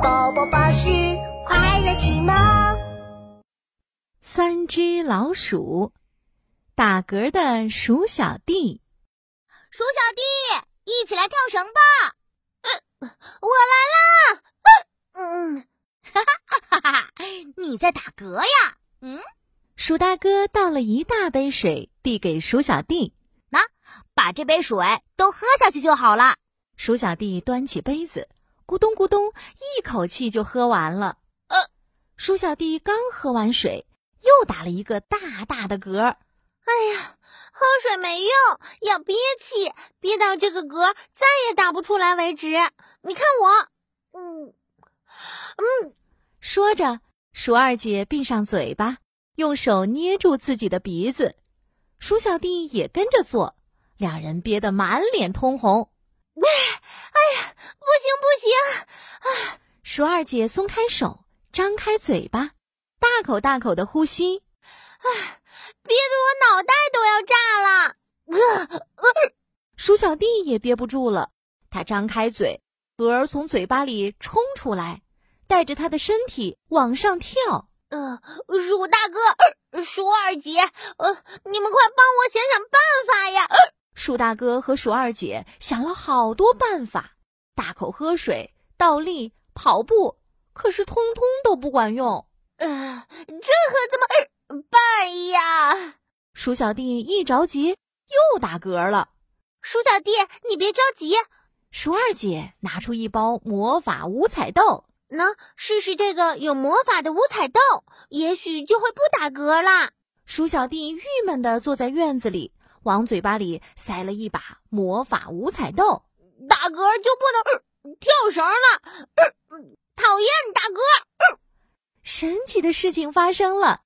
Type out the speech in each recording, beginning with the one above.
宝宝巴士快乐启蒙。三只老鼠，打嗝的鼠小弟。鼠小弟，一起来跳绳吧！呃，我来啦！嗯，哈哈哈哈哈！你在打嗝呀？嗯。鼠大哥倒了一大杯水，递给鼠小弟：“那，把这杯水都喝下去就好了。”鼠小弟端起杯子，咕咚咕咚，一口气就喝完了。呃，鼠小弟刚喝完水，又打了一个大大的嗝。哎呀，喝水没用，要憋气，憋到这个嗝再也打不出来为止。你看我，嗯嗯。说着，鼠二姐闭上嘴巴。用手捏住自己的鼻子，鼠小弟也跟着做，两人憋得满脸通红。行不行！啊，鼠二姐松开手，张开嘴巴，大口大口的呼吸。啊，憋得我脑袋都要炸了！呃呃，鼠小弟也憋不住了，他张开嘴，嗝儿从嘴巴里冲出来，带着他的身体往上跳。呃，鼠大哥，鼠二姐，呃，你们快帮我想想办法呀！鼠大哥和鼠二姐想了好多办法，大口喝水、倒立、跑步，可是通通都不管用。呃，这可怎么办呀？鼠小弟一着急又打嗝了。鼠小弟，你别着急。鼠二姐拿出一包魔法五彩豆。那试试这个有魔法的五彩豆，也许就会不打嗝啦。鼠小弟郁闷地坐在院子里，往嘴巴里塞了一把魔法五彩豆。打嗝就不能跳绳了，讨厌打嗝。神奇的事情发生了，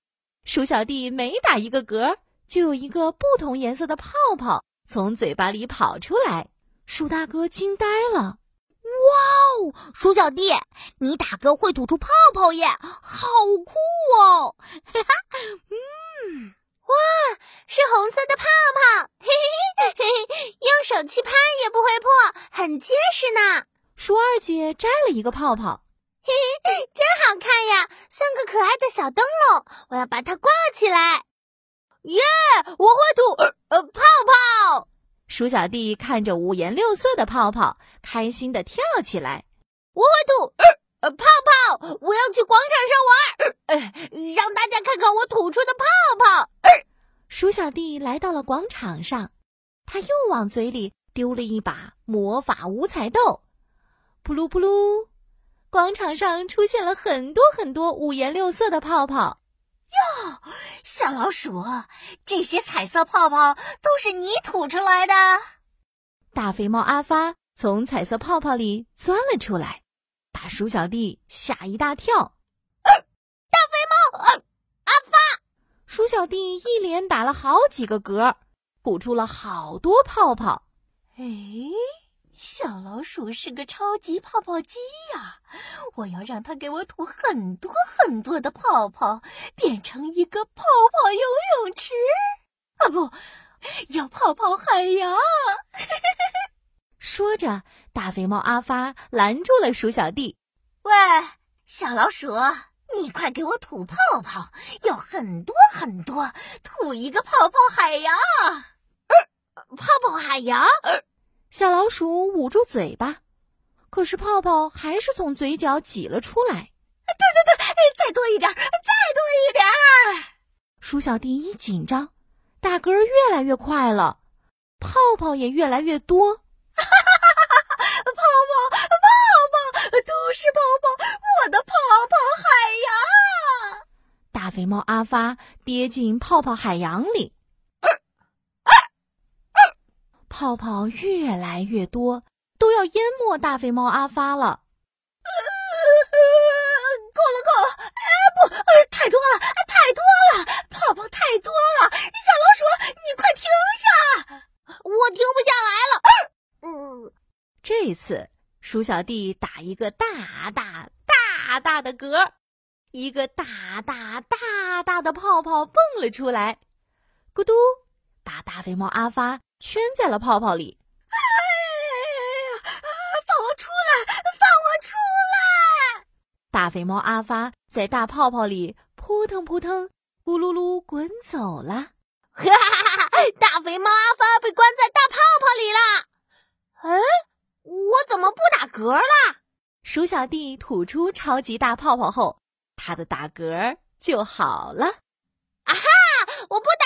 鼠小弟每打一个嗝，就有一个不同颜色的泡泡从嘴巴里跑出来。鼠大哥惊呆了。哇哦，鼠小弟，你打嗝会吐出泡泡耶，好酷哦！哈哈，嗯，哇，是红色的泡泡，嘿嘿手气拍也不会破，很结实呢。鼠二姐摘了一个泡泡，嘿嘿，真好看呀，像个可爱的小灯笼，我要把它挂起来。耶，我会吐呃泡泡。鼠小弟看着五颜六色的泡泡，开心的跳起来。我会吐呃呃泡泡，我要去广场上玩，呃让大家看看我吐出的泡泡。鼠小弟来到了广场上，他又往嘴里丢了一把魔法五彩豆，噗噜噗噜，广场上出现了很多很多五颜六色的泡泡。哟，小老鼠，这些彩色泡泡都是你吐出来的。大肥猫阿发从彩色泡泡里钻了出来，把鼠小弟吓一大跳。大肥猫阿发，鼠小弟一连打了好几个嗝，吐出了好多泡泡。哎。小老鼠是个超级泡泡机呀！我要让它给我吐很多很多的泡泡，变成一个泡泡游泳池啊！不要泡泡海洋。说着，大肥猫阿发拦住了鼠小弟：“喂，小老鼠，你快给我吐泡泡，要很多很多，吐一个泡泡海洋。”泡泡海洋。呃小老鼠捂住嘴巴，可是泡泡还是从嘴角挤了出来。对对对，再多一点，再多一点！鼠小弟一紧张，打嗝越来越快了，泡泡也越来越多。哈哈哈哈哈！泡泡，泡泡，都是泡泡，我的泡泡海洋！大肥猫阿发跌进泡泡海洋里。泡泡越来越多，都要淹没大肥猫阿发了。够了，够了！哎，不，太多了，太多了，泡泡太多了！小老鼠，你快停下！我停不下来了。嗯，这次鼠小弟打一个大大大大的嗝，一个大大大大的泡泡蹦了出来，咕嘟，把大肥猫阿发。圈在了泡泡里。哎呀，放我出来！放我出来！大肥猫阿发在大泡泡里扑腾扑腾、咕噜噜滚走了。哈哈哈哈！大肥猫阿发被关在大泡泡里了。哎，我怎么不打嗝了？鼠小弟吐出超级大泡泡后，他的打嗝就好了。啊哈！我不打